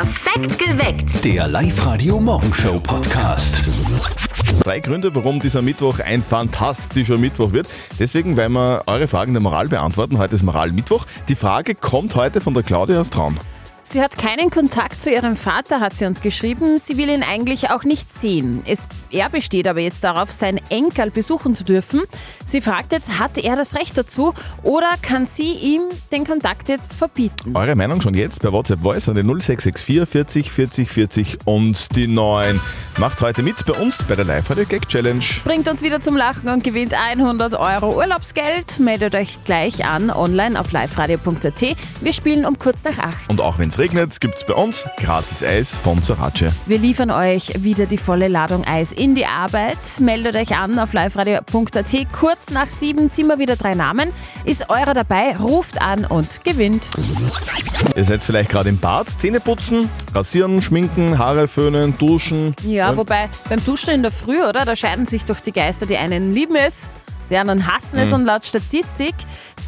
Perfekt geweckt. Der Live-Radio-Morgenshow-Podcast. Drei Gründe, warum dieser Mittwoch ein fantastischer Mittwoch wird. Deswegen werden wir eure Fragen der Moral beantworten. Heute ist Moralmittwoch. Die Frage kommt heute von der Claudia aus Traun. Sie hat keinen Kontakt zu ihrem Vater, hat sie uns geschrieben. Sie will ihn eigentlich auch nicht sehen. Es, er besteht aber jetzt darauf, seinen Enkel besuchen zu dürfen. Sie fragt jetzt, hat er das Recht dazu oder kann sie ihm den Kontakt jetzt verbieten? Eure Meinung schon jetzt per WhatsApp Voice an den 0664 40 40 40 und die 9. Macht heute mit bei uns bei der Live-Radio Gag Challenge. Bringt uns wieder zum Lachen und gewinnt 100 Euro Urlaubsgeld. Meldet euch gleich an online auf liveradio.at. Wir spielen um kurz nach 8. Und auch wenn es regnet, gibt es bei uns gratis Eis von Sorace. Wir liefern euch wieder die volle Ladung Eis in die Arbeit. Meldet euch an auf liveradio.at. Kurz nach sieben ziehen wir wieder drei Namen. Ist eurer dabei, ruft an und gewinnt. Ihr seid vielleicht gerade im Bad, Zähne putzen, rasieren, schminken, Haare föhnen, duschen. Ja, wobei beim Duschen in der Früh, oder? Da scheiden sich doch die Geister. Die einen lieben es, die anderen hassen es und laut Statistik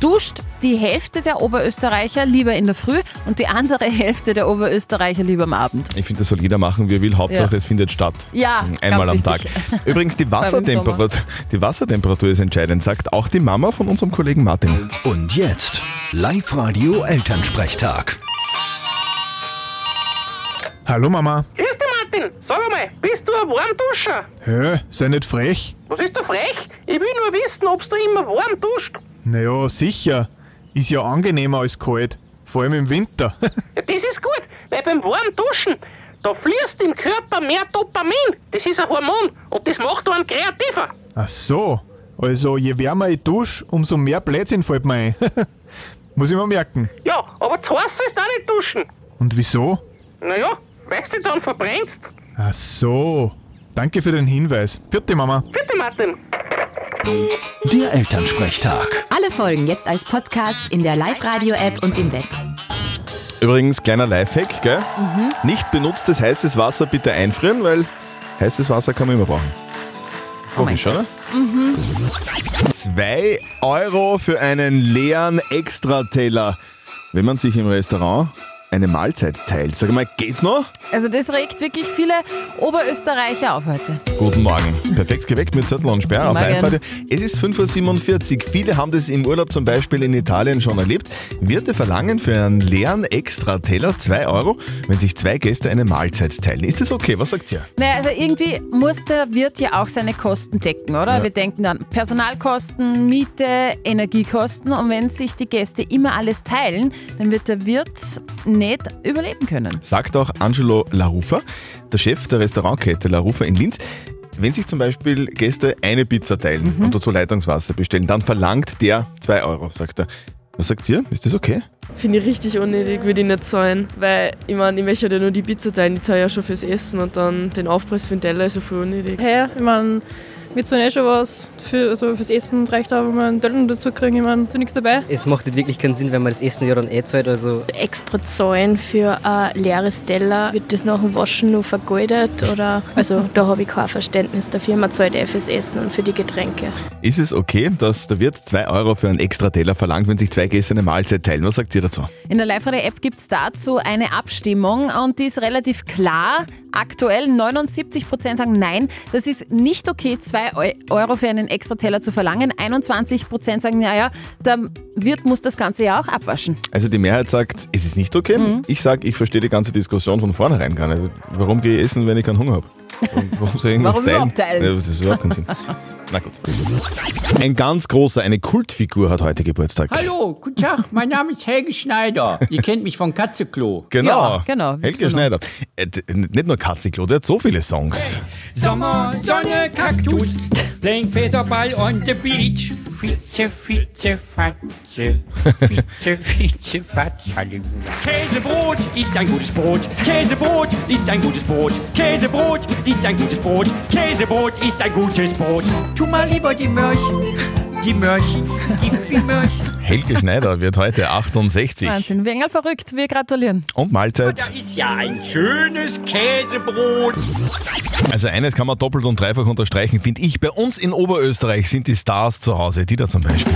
duscht die Hälfte der Oberösterreicher lieber in der Früh und die andere Hälfte der Oberösterreicher lieber am Abend. Ich finde, das soll jeder machen, wie er will. Hauptsache, Ja. es findet statt. Ja, Einmal am ganz Tag. wichtig. Übrigens, die Wassertemperatur, die Wassertemperatur ist entscheidend, sagt auch die Mama von unserem Kollegen Martin. Und jetzt Live-Radio-Elternsprechtag. Hallo Mama. Grüß dich, Martin. Sag einmal, bist du ein Warmduscher? Hä, sei nicht frech. Was ist da frech? Ich will nur wissen, ob du immer warm duscht. Naja, sicher. Ist ja angenehmer als kalt. Vor allem im Winter. Ja, das ist gut, weil beim warmen Duschen, da fließt im Körper mehr Dopamin. Das ist ein Hormon und das macht einen kreativer. Ach so. Also, je wärmer ich dusche, umso mehr Blödsinn fällt mir ein. Muss ich mir merken. Ja, aber zu heiß ist auch nicht duschen. Und wieso? Naja, weil du dich dann verbrennst. Ach so. Danke für den Hinweis. Vierte Mama. Bitte, Martin. Der Elternsprechtag. Alle Folgen jetzt als Podcast in der Live-Radio-App und im Web. Übrigens, kleiner Lifehack, gell? Mhm. Nicht benutztes heißes Wasser bitte einfrieren, weil heißes Wasser kann man immer brauchen. Oh mein Logisch, oder? Mhm. Zwei Euro für einen leeren Extrateller, wenn man sich im Restaurant eine Mahlzeit teilt. Sag mal, geht's noch? Also das regt wirklich viele Oberösterreicher auf heute. Guten Morgen. Perfekt geweckt mit Zettel und Sperr auf Morgen. live. Es ist 5.47 Uhr. Viele haben das im Urlaub zum Beispiel in Italien schon erlebt. Wirte verlangen für einen leeren Extrateller 2 Euro, wenn sich zwei Gäste eine Mahlzeit teilen. Ist das okay? Was sagt ihr? Naja, also irgendwie muss der Wirt ja auch seine Kosten decken, oder? Ja. Wir denken dann Personalkosten, Miete, Energiekosten und wenn sich die Gäste immer alles teilen, dann wird der Wirt nicht überleben können. Sagt auch Angelo Larufa, der Chef der Restaurantkette Larufa in Linz. Wenn sich zum Beispiel Gäste eine Pizza teilen und dazu Leitungswasser bestellen, dann verlangt der 2 Euro, sagt er. Was sagt ihr? Ist das okay? Finde ich richtig unnötig, würde ich nicht zahlen. Weil, ich meine, ich möchte ja nur die Pizza teilen, ich zahle ja schon fürs Essen und dann den Aufpreis für den Teller ist ja voll unnötig. Hey, ich meine, wir zahlen eh schon was für, also fürs Essen, reicht auch, wenn wir einen Teller dazu kriegen, ich meine, da nichts dabei. Es macht halt wirklich keinen Sinn, wenn man das Essen ja dann eh zahlt. Also extra zahlen für ein leeres Teller. Wird das nach dem Waschen nur vergoldet? Oder also da habe ich kein Verständnis dafür. Man zahlt eh fürs Essen und für die Getränke. Ist es okay, dass der Wirt 2 Euro für einen extra Teller verlangt, wenn sich zwei Gäste eine Mahlzeit teilen? Was sagt ihr dazu? In der Live-Radio-App gibt es dazu eine Abstimmung und die ist relativ klar. Aktuell 79% sagen nein, das ist nicht okay, 2 Euro für einen extra Teller zu verlangen. 21% sagen, naja, der Wirt muss das Ganze ja auch abwaschen. Also die Mehrheit sagt, es ist nicht okay. Ich sage, ich verstehe die ganze Diskussion von vornherein gar nicht. Warum gehe ich essen, wenn ich keinen Hunger habe? Warum, warum teilen? überhaupt teilen? Ja, das ist überhaupt keinen Sinn. Na gut. Ein ganz großer, eine Kultfigur hat heute Geburtstag. Hallo, guten Tag, mein Name ist Helge Schneider. Ihr kennt mich von Katzeklo. Genau. Ja, genau, Helge. Schneider. Äh, nicht nur Katziklo, der hat so viele Songs. Sommer, Sonne, Kaktus, playing Federball on the beach. Fitze, Fitze, Fatze, Fitze, Fitze, Fatze, Halleluja. Käsebrot ist ein gutes Brot, Käsebrot ist ein gutes Brot, Käsebrot ist ein gutes Brot, Käsebrot ist ein gutes Brot. Tu mal lieber die Mörchen, die Mörchen, gib die Mörchen. Helge Schneider wird heute 68. Wahnsinn, Wengel verrückt, wir gratulieren. Und Mahlzeit. Da ist ja ein schönes Käsebrot. Also eines kann man doppelt und dreifach unterstreichen, finde ich. Bei uns in Oberösterreich sind die Stars zu Hause. Die da zum Beispiel.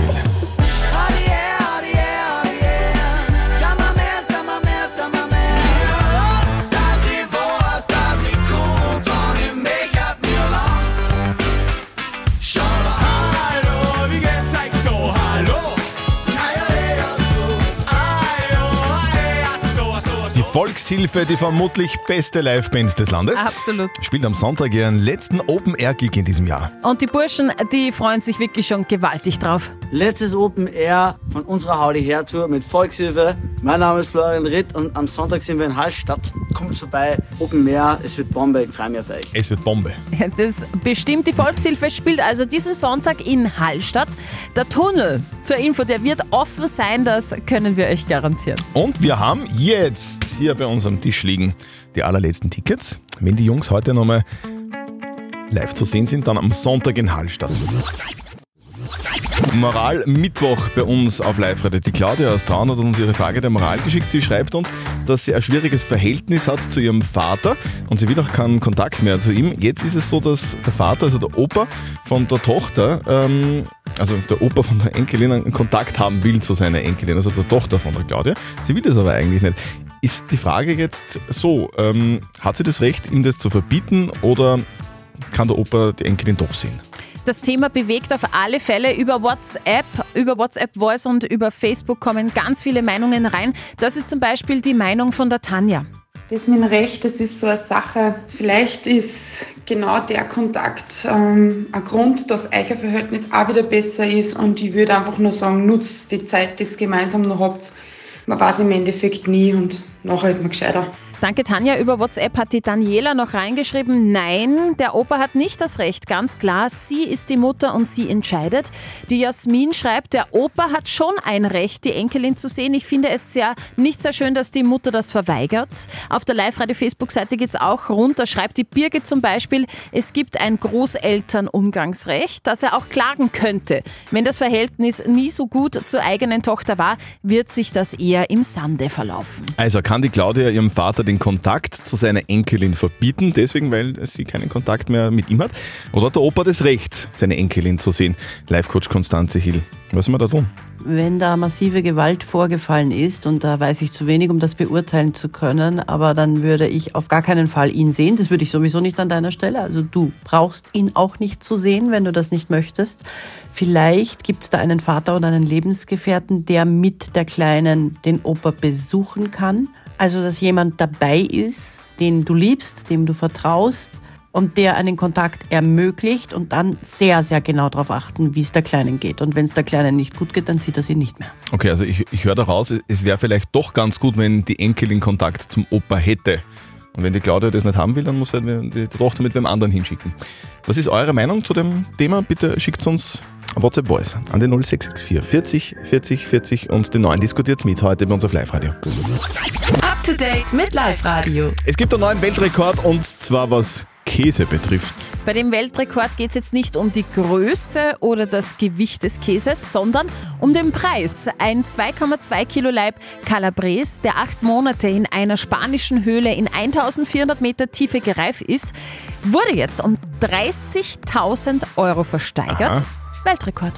Volkshilfe, die vermutlich beste Liveband des Landes. Absolut. Spielt am Sonntag ihren letzten Open-Air-Gig in diesem Jahr. Und die Burschen, die freuen sich wirklich schon gewaltig drauf. Letztes Open Air von unserer Howdy Hair Tour mit Volkshilfe. Mein Name ist Florian Ritt und am Sonntag sind wir in Hallstatt. Kommt vorbei, Open Air, es wird Bombe, ich freue mich auf euch. Es wird Bombe. Das bestimmt die Volkshilfe spielt also diesen Sonntag in Hallstatt. Der Tunnel zur Info, der wird offen sein, das können wir euch garantieren. Und wir haben jetzt hier bei uns am Tisch liegen die allerletzten Tickets. Wenn die Jungs heute nochmal live zu sehen sind, dann am Sonntag in Hallstatt. Moral Mittwoch bei uns auf Live-Radio. Die Claudia aus Traun hat uns ihre Frage der Moral geschickt. Sie schreibt uns, dass sie ein schwieriges Verhältnis hat zu ihrem Vater und sie will auch keinen Kontakt mehr zu ihm. Jetzt ist es so, dass der Vater, also der Opa von der Tochter, ähm, also der Opa von der Enkelin, einen Kontakt haben will zu seiner Enkelin, also der Tochter von der Claudia. Sie will das aber eigentlich nicht. Ist die Frage jetzt so, ähm, hat sie das Recht, ihm das zu verbieten oder kann der Opa die Enkelin doch sehen? Das Thema bewegt auf alle Fälle über WhatsApp, über WhatsApp Voice und über Facebook kommen ganz viele Meinungen rein. Das ist zum Beispiel die Meinung von der Tanja. Das mit dem Recht, das ist so eine Sache. Vielleicht ist genau der Kontakt ähm, ein Grund, dass euer Verhältnis auch wieder besser ist. Und ich würde einfach nur sagen, nutzt die Zeit, die ihr gemeinsam noch habt. Man weiß im Endeffekt nie und nachher ist man gescheiter. Danke, Tanja. Über WhatsApp hat die Daniela noch reingeschrieben, nein, der Opa hat nicht das Recht. Ganz klar, sie ist die Mutter und sie entscheidet. Die Jasmin schreibt, der Opa hat schon ein Recht, die Enkelin zu sehen. Ich finde es sehr, nicht sehr schön, dass die Mutter das verweigert. Auf der Live-Radio-Facebook-Seite geht es auch runter. Schreibt die Birgit zum Beispiel, es gibt ein Großelternumgangsrecht, das er auch klagen könnte. Wenn das Verhältnis nie so gut zur eigenen Tochter war, wird sich das eher im Sande verlaufen. Also kann die Claudia ihrem Vater den Kontakt zu seiner Enkelin verbieten, deswegen, weil sie keinen Kontakt mehr mit ihm hat? Oder hat der Opa das Recht, seine Enkelin zu sehen? Live-Coach Konstanze Hill. Was soll man da tun? Wenn da massive Gewalt vorgefallen ist, und da weiß ich zu wenig, um das beurteilen zu können, aber dann würde ich auf gar keinen Fall ihn sehen. Das würde ich sowieso nicht an deiner Stelle. Also du brauchst ihn auch nicht zu sehen, wenn du das nicht möchtest. Vielleicht gibt es da einen Vater oder einen Lebensgefährten, der mit der Kleinen den Opa besuchen kann. Also dass jemand dabei ist, den du liebst, dem du vertraust und der einen Kontakt ermöglicht und dann sehr, sehr genau darauf achten, wie es der Kleinen geht. Und wenn es der Kleinen nicht gut geht, dann sieht er sie nicht mehr. Okay, also ich, ich höre daraus, es wäre vielleicht doch ganz gut, wenn die Enkelin Kontakt zum Opa hätte. Und wenn die Claudia das nicht haben will, dann muss halt die Tochter mit wem anderen hinschicken. Was ist eure Meinung zu dem Thema? Bitte schickt uns WhatsApp Voice an den 0664 40 40 40 und den neuen diskutiert mit heute bei uns auf Live-Radio. Up to date mit Live Radio. Es gibt einen neuen Weltrekord und zwar was Käse betrifft. Bei dem Weltrekord geht es jetzt nicht um die Größe oder das Gewicht des Käses, sondern um den Preis. Ein 2,2 Kilo Leib Calabres, der acht Monate in einer spanischen Höhle in 1400 Meter Tiefe gereift ist, wurde jetzt um 30.000 Euro versteigert. Aha. Weltrekord.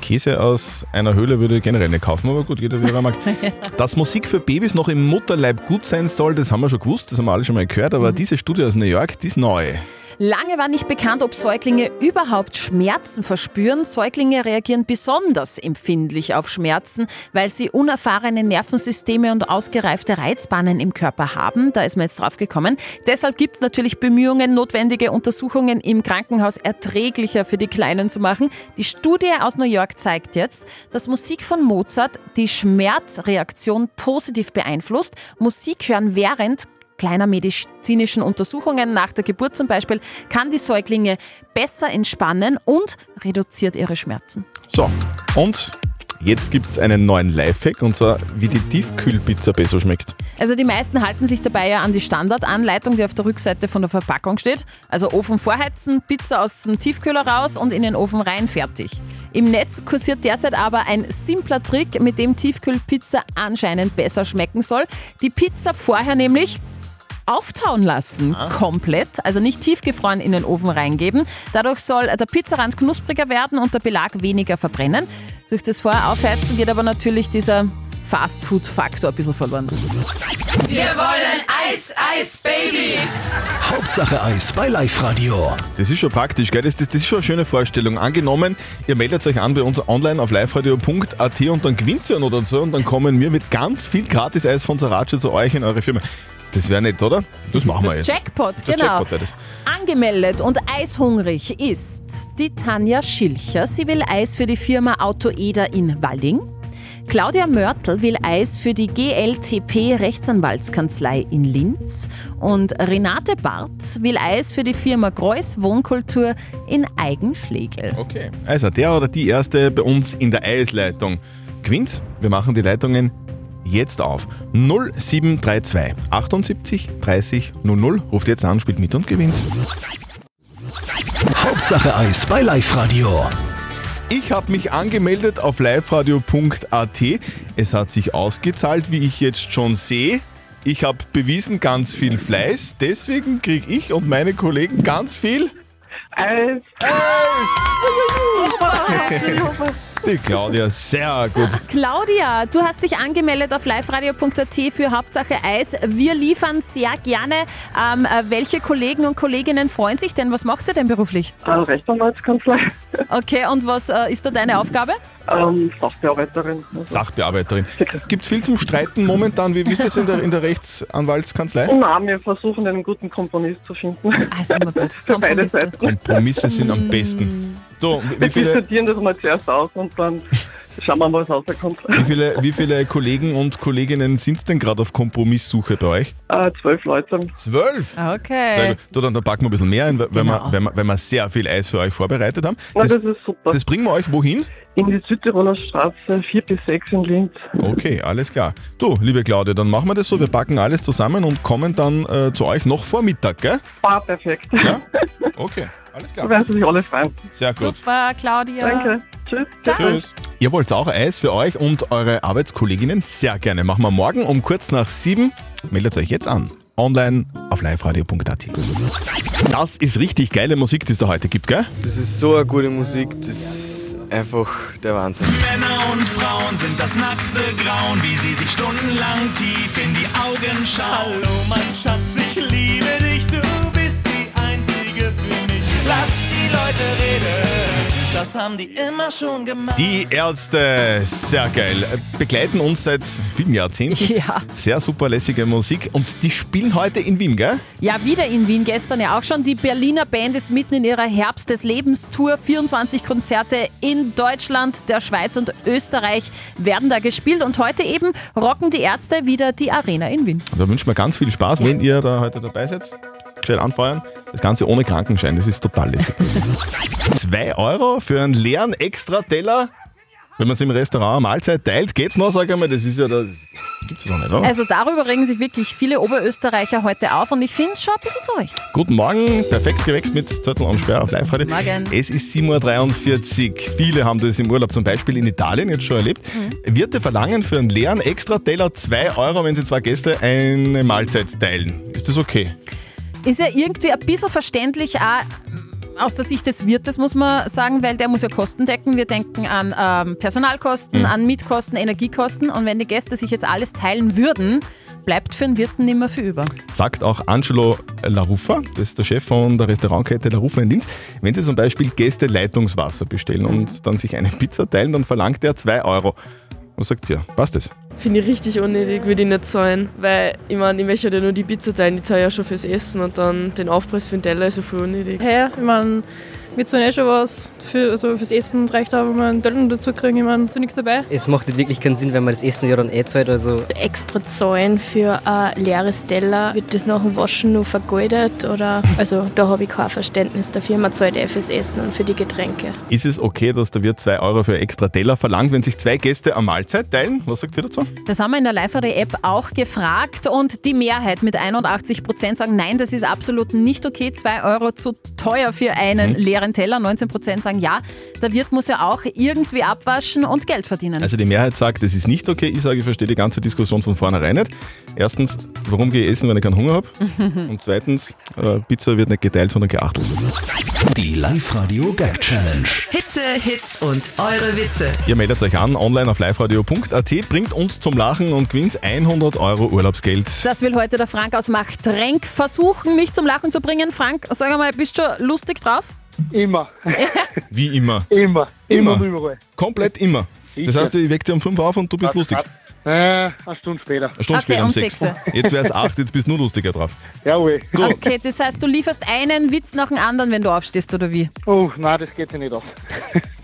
Käse aus einer Höhle würde ich generell nicht kaufen, aber gut, jeder wie er mag. Dass Musik für Babys noch im Mutterleib gut sein soll, das haben wir schon gewusst, das haben wir alle schon mal gehört, aber diese Studie aus New York, die ist neu. Lange war nicht bekannt, ob Säuglinge überhaupt Schmerzen verspüren. Säuglinge reagieren besonders empfindlich auf Schmerzen, weil sie unerfahrene Nervensysteme und ausgereifte Reizbahnen im Körper haben. Da ist man jetzt drauf gekommen. Deshalb gibt es natürlich Bemühungen, notwendige Untersuchungen im Krankenhaus erträglicher für die Kleinen zu machen. Die Studie aus New York zeigt jetzt, dass Musik von Mozart die Schmerzreaktion positiv beeinflusst. Musik hören während kleiner medizinischen Untersuchungen nach der Geburt zum Beispiel kann die Säuglinge besser entspannen und reduziert ihre Schmerzen. So, und jetzt gibt es einen neuen Lifehack und zwar, wie die Tiefkühlpizza besser schmeckt. Also die meisten halten sich dabei ja an die Standardanleitung, die auf der Rückseite von der Verpackung steht. Also Ofen vorheizen, Pizza aus dem Tiefkühler raus und in den Ofen rein, fertig. Im Netz kursiert derzeit aber ein simpler Trick, mit dem Tiefkühlpizza anscheinend besser schmecken soll. Die Pizza vorher nämlich auftauen lassen, komplett, also nicht tiefgefroren in den Ofen reingeben. Dadurch soll der Pizzarand knuspriger werden und der Belag weniger verbrennen. Durch das Vorher-Aufheizen geht aber natürlich dieser Fastfood-Faktor ein bisschen verloren. Wir wollen Eis Eis, Baby! Hauptsache Eis bei Live Radio. Das ist schon praktisch, gell? Das, das, das ist schon eine schöne Vorstellung. Angenommen, ihr meldet euch an bei uns online auf liveradio.at und dann gewinnt ihr oder so und dann kommen wir mit ganz viel Gratis-Eis von Sarace zu euch in eure Firma. Das wäre nett, oder? Das, machen wir jetzt. Jackpot, Der genau. Jackpot das. Angemeldet und eishungrig ist die Tanja Schilcher. Sie will Eis für die Firma Auto Eder in Walding. Claudia Mörtel will Eis für die GLTP Rechtsanwaltskanzlei in Linz. Und Renate Barth will Eis für die Firma Greuß Wohnkultur in Eigenschlegel. Okay. Also der oder die Erste bei uns in der Eisleitung gewinnt. Wir machen die Leitungen jetzt auf. 0732 78 30 00. Ruft jetzt an, spielt mit und gewinnt. Hauptsache Eis bei Live Radio. Ich habe mich angemeldet auf liveradio.at. Es hat sich ausgezahlt, wie ich jetzt schon sehe. Ich habe bewiesen ganz viel Fleiß, deswegen kriege ich und meine Kollegen ganz viel Eis. Die Claudia, sehr gut. Claudia, du hast dich angemeldet auf liveradio.at für Hauptsache Eis. Wir liefern sehr gerne. Ähm, äh, welche Kollegen und Kolleginnen freuen sich denn? Was macht ihr denn beruflich? Äh, Rechtsanwaltskanzlei. Okay, und was äh, ist da deine Aufgabe? Ähm, Sachbearbeiterin. Sachbearbeiterin. Gibt es viel zum Streiten momentan? Wie wie ist das in der, in der Rechtsanwaltskanzlei? Nein, wir versuchen einen guten Kompromiss zu finden. Also immer gut. Für beide Seiten. Kompromisse sind am besten. So, wie Wir viele, diskutieren das mal zuerst aus und dann schauen wir mal, was rauskommt. wie, viele, wie viele Kollegen und Kolleginnen sind denn gerade auf Kompromisssuche bei euch? Äh, zwölf Leute. Zwölf? Sehr Okay. Du, dann, dann packen wir ein bisschen mehr ein, weil, Genau. wir, weil, wir, weil wir sehr viel Eis für euch vorbereitet haben. Na, das ist super. das bringen wir euch wohin? In die Südtiroler Straße 4 bis 6 in Linz. Okay, alles klar. Du, liebe Claudia, dann machen wir das so. Wir packen alles zusammen und kommen dann äh, zu euch noch vor Mittag, gell? Ah, perfekt. Ja? Okay, alles Da klar. werden Sie sich alle freuen. Sehr gut. Super, Claudia. Danke. Tschüss. Tschüss. Ihr wollt auch Eis für euch und eure Arbeitskolleginnen? Sehr gerne. Machen wir morgen um kurz nach sieben. Meldet euch jetzt an. Online auf liveradio.at. Das ist richtig geile Musik, die es da heute gibt, gell? Das ist so eine gute Musik, das ist einfach der Wahnsinn. Männer und Frauen sind das nackte Grauen, wie sie sich stundenlang tief in die Augen schauen. Hallo, mein Schatz, ich liebe dich, du bist die Einzige für mich. Lass die Leute reden, das haben die immer schon gemacht. Die Ärzte, sehr geil. Begleiten uns seit vielen Jahrzehnten. Ja. Sehr super lässige Musik. Und die spielen heute in Wien, gell? Ja, wieder in Wien, gestern ja auch schon. Die Berliner Band ist mitten in ihrer Herbst des Lebens Tour. 24 Konzerte in Deutschland, der Schweiz und Österreich werden da gespielt. Und heute eben rocken die Ärzte wieder die Arena in Wien. Da wünschen wir ganz viel Spaß, wenn ihr da heute dabei seid. Gescheit anfeuern. Das Ganze ohne Krankenschein, das ist total lässig. Zwei Euro für einen leeren Extra-Teller. Wenn man es im Restaurant eine Mahlzeit teilt, geht's noch, sag ich mal. Das ist ja das gibt's doch nicht, oder? Also darüber regen sich wirklich viele Oberösterreicher heute auf und ich finde es schon ein bisschen zurecht. Guten Morgen, perfekt gewächst mit Zettel und Sperr auf live heute. Morgen. Es ist 7.43 Uhr. Viele haben das im Urlaub zum Beispiel in Italien jetzt schon erlebt. Wirte verlangen für einen leeren Extra-Teller 2 Euro, wenn sie zwei Gäste eine Mahlzeit teilen. Ist das okay? Ist ja irgendwie ein bisschen verständlich auch aus der Sicht des Wirtes, muss man sagen, weil der muss ja Kosten decken. Wir denken an ähm, Personalkosten, Mhm. an Mietkosten, Energiekosten und wenn die Gäste sich jetzt alles teilen würden, bleibt für den Wirten nicht mehr viel über. Sagt auch Angelo Larufa, das ist der Chef von der Restaurantkette Larufa in Linz. Wenn Sie zum Beispiel Gäste Leitungswasser bestellen und dann sich eine Pizza teilen, dann verlangt er 2 Euro. Was sagt ihr? Passt das? Finde ich richtig unnötig, würde ich nicht zahlen. Weil, ich meine, ich möchte ja nur die Pizza teilen, die zahle ja schon fürs Essen und dann den Aufpreis für den Teller ist ja voll unnötig. Hey, ich meine, wir zahlen eh schon was für, also fürs Essen, reicht auch, wenn wir einen Teller dazu kriegen. Ich meine, da nichts dabei. Es macht halt wirklich keinen Sinn, wenn man das Essen ja dann eh zahlt. Also Extra zahlen für ein leeres Teller, wird das nach dem Waschen nur vergoldet oder, also da habe ich kein Verständnis dafür. Man zahlt eh fürs Essen und für die Getränke. Ist es okay, dass der Wirt 2 Euro für extra Teller verlangt, wenn sich zwei Gäste eine Mahlzeit teilen? Was sagt ihr dazu? Das haben wir in der Live-App auch gefragt und die Mehrheit mit 81 Prozent sagen, nein, das ist absolut nicht okay. 2 Euro zu teuer für einen leeren leeren Teller. 19% sagen ja. Der Wirt muss ja auch irgendwie abwaschen und Geld verdienen. Also die Mehrheit sagt, das ist nicht okay. Ich sage, ich verstehe die ganze Diskussion von vornherein nicht. Erstens, warum gehe ich essen, wenn ich keinen Hunger habe? Und zweitens, äh, Pizza wird nicht geteilt, sondern geachtelt. Die Live-Radio Gag Challenge. Hitze, Hits und eure Witze. Ihr meldet euch an online auf liveradio.at, bringt uns zum Lachen und gewinnt 100 Euro Urlaubsgeld. Das will heute der Frank aus Machtrenk versuchen, mich zum Lachen zu bringen. Frank, sag einmal, bist du schon lustig drauf? Immer. Wie immer. Immer. Immer. Immer. Komplett immer. Das Sicher. heißt, ich weck dir um 5 auf und du bist lustig. Äh, eine Stunde später. Eine Stunde Okay, später um um 6. sechs. Jetzt wäre es 8, jetzt bist du nur lustiger drauf. Jawohl. Okay, das heißt, du lieferst einen Witz nach dem anderen, wenn du aufstehst, oder wie? Oh, nein, das geht sich nicht aus.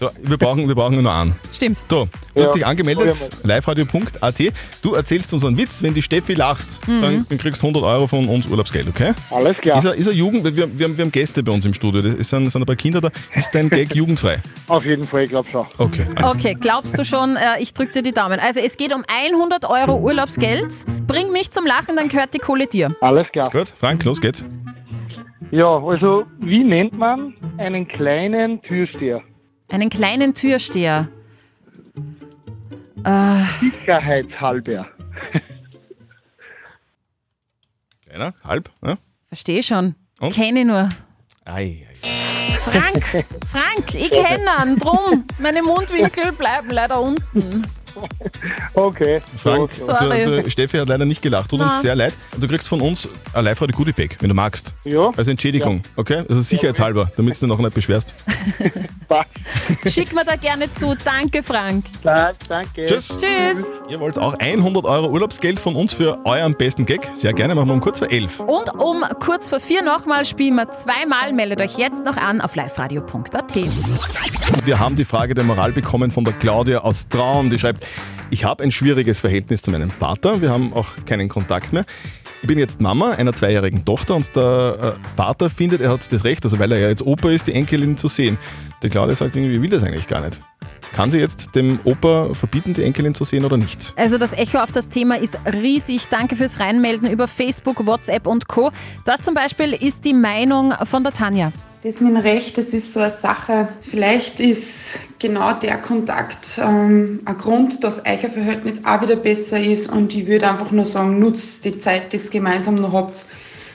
So, wir, brauchen, wir brauchen nur noch einen. Stimmt. So, du Ja. hast dich angemeldet, liveradio.at. Du erzählst uns einen Witz. Wenn die Steffi lacht, Mhm. dann, dann kriegst du 100 Euro von uns Urlaubsgeld, okay? Alles klar. Ist er, ist er Jugend, wir, wir, haben, wir haben Gäste bei uns im Studio, es sind, sind ein paar Kinder da. Ist dein Gag jugendfrei? Auf jeden Fall, ich glaube schon. Okay. Okay, glaubst du schon, äh, ich drück dir die Daumen. Also es geht um 100 Euro Urlaubsgeld. Bring mich zum Lachen, dann gehört die Kohle dir. Alles klar. Gut, Frank, los geht's. Ja, also, wie nennt man einen kleinen Türsteher? Einen kleinen Türsteher. Äh, Sicherheitshalber. Kleiner, halb, ne? verstehe schon. Und? Kenne ich nur. Ei, Frank, Frank, ich kenne ihn. Drum, meine Mundwinkel bleiben leider unten. Okay. Frank, Sorry. Du, du, Steffi hat leider nicht gelacht, tut uns Na. sehr leid. Du kriegst von uns ein live radio goodie bag wenn du magst. Ja. Als Entschädigung, okay? Also sicherheitshalber, damit du dich noch nicht beschwerst. Schick mir da gerne zu. Danke, Frank. Danke. Tschüss. Tschüss. Ihr wollt auch 100 Euro Urlaubsgeld von uns für euren besten Gag? Sehr gerne, machen wir um kurz vor 11. Und um kurz vor vier nochmal spielen wir zweimal. Meldet euch jetzt noch an auf liveradio.at. Wir haben die Frage der Moral bekommen von der Claudia aus Traun, die schreibt, ich habe ein schwieriges Verhältnis zu meinem Vater, wir haben auch keinen Kontakt mehr. Ich bin jetzt Mama einer zweijährigen Tochter und der äh, Vater findet, er hat das Recht, also weil er ja jetzt Opa ist, die Enkelin zu sehen. Die Claudia sagt irgendwie, will das eigentlich gar nicht. Kann sie jetzt dem Opa verbieten, die Enkelin zu sehen oder nicht? Also das Echo auf das Thema ist riesig. Danke fürs Reinmelden über Facebook, WhatsApp und Co. Das zum Beispiel ist die Meinung von der Tanja. Das mit dem Recht, das ist so eine Sache. Vielleicht ist genau der Kontakt ähm, ein Grund, dass euer Verhältnis auch wieder besser ist. Und ich würde einfach nur sagen, nutzt die Zeit, die ihr gemeinsam noch habt.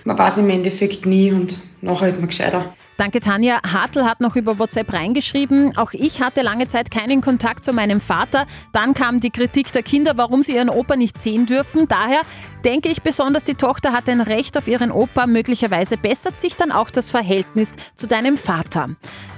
Man weiß im Endeffekt nie und nachher ist man gescheiter. Danke, Tanja. Hartl hat noch über WhatsApp reingeschrieben. Auch ich hatte lange Zeit keinen Kontakt zu meinem Vater. Dann kam die Kritik der Kinder, warum sie ihren Opa nicht sehen dürfen. Daher denke ich besonders, die Tochter hat ein Recht auf ihren Opa. Möglicherweise bessert sich dann auch das Verhältnis zu deinem Vater.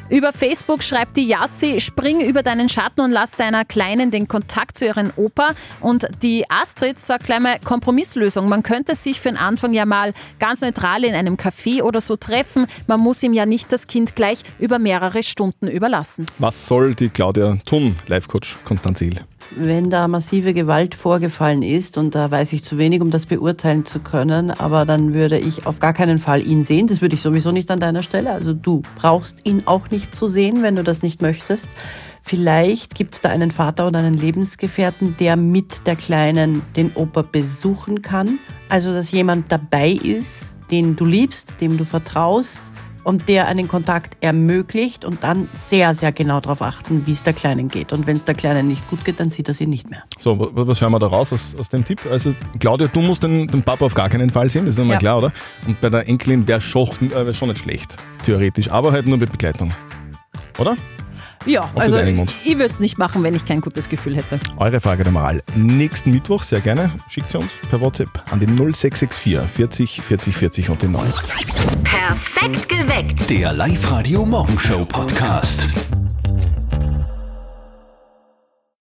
Über Facebook schreibt die Yassi, spring über deinen Schatten und lass deiner Kleinen den Kontakt zu ihren Opa. Und die Astrid sagt gleich mal Kompromisslösung. Man könnte sich für den Anfang ja mal ganz neutral in einem Café oder so treffen. Man muss ihm ja nicht das Kind gleich über mehrere Stunden überlassen. Was soll die Claudia tun, Live-Coach Konstanz Hill? Wenn da massive Gewalt vorgefallen ist, und da weiß ich zu wenig, um das beurteilen zu können, aber dann würde ich auf gar keinen Fall ihn sehen. Das würde ich sowieso nicht an deiner Stelle. Also du brauchst ihn auch nicht zu sehen, wenn du das nicht möchtest. Vielleicht gibt es da einen Vater oder einen Lebensgefährten, der mit der Kleinen den Opa besuchen kann. Also dass jemand dabei ist, den du liebst, dem du vertraust und der einen Kontakt ermöglicht und dann sehr, sehr genau darauf achten, wie es der Kleinen geht. Und wenn es der Kleinen nicht gut geht, dann sieht er sie nicht mehr. So, wa- was hören wir da raus aus, aus dem Tipp? Also, Claudia, du musst den, den Papa auf gar keinen Fall sehen, das ist einmal Ja. klar, oder? Und bei der Enkelin wäre schon, äh, wär schon nicht schlecht, theoretisch, aber halt nur mit Begleitung. Oder? Ja, also ich würde es nicht machen, wenn ich kein gutes Gefühl hätte. Eure Frage der Moral. Nächsten Mittwoch, sehr gerne, schickt sie uns per WhatsApp an die 0664 40 40 40 und den 9. Perfekt geweckt. Der Live-Radio Morgenshow Podcast.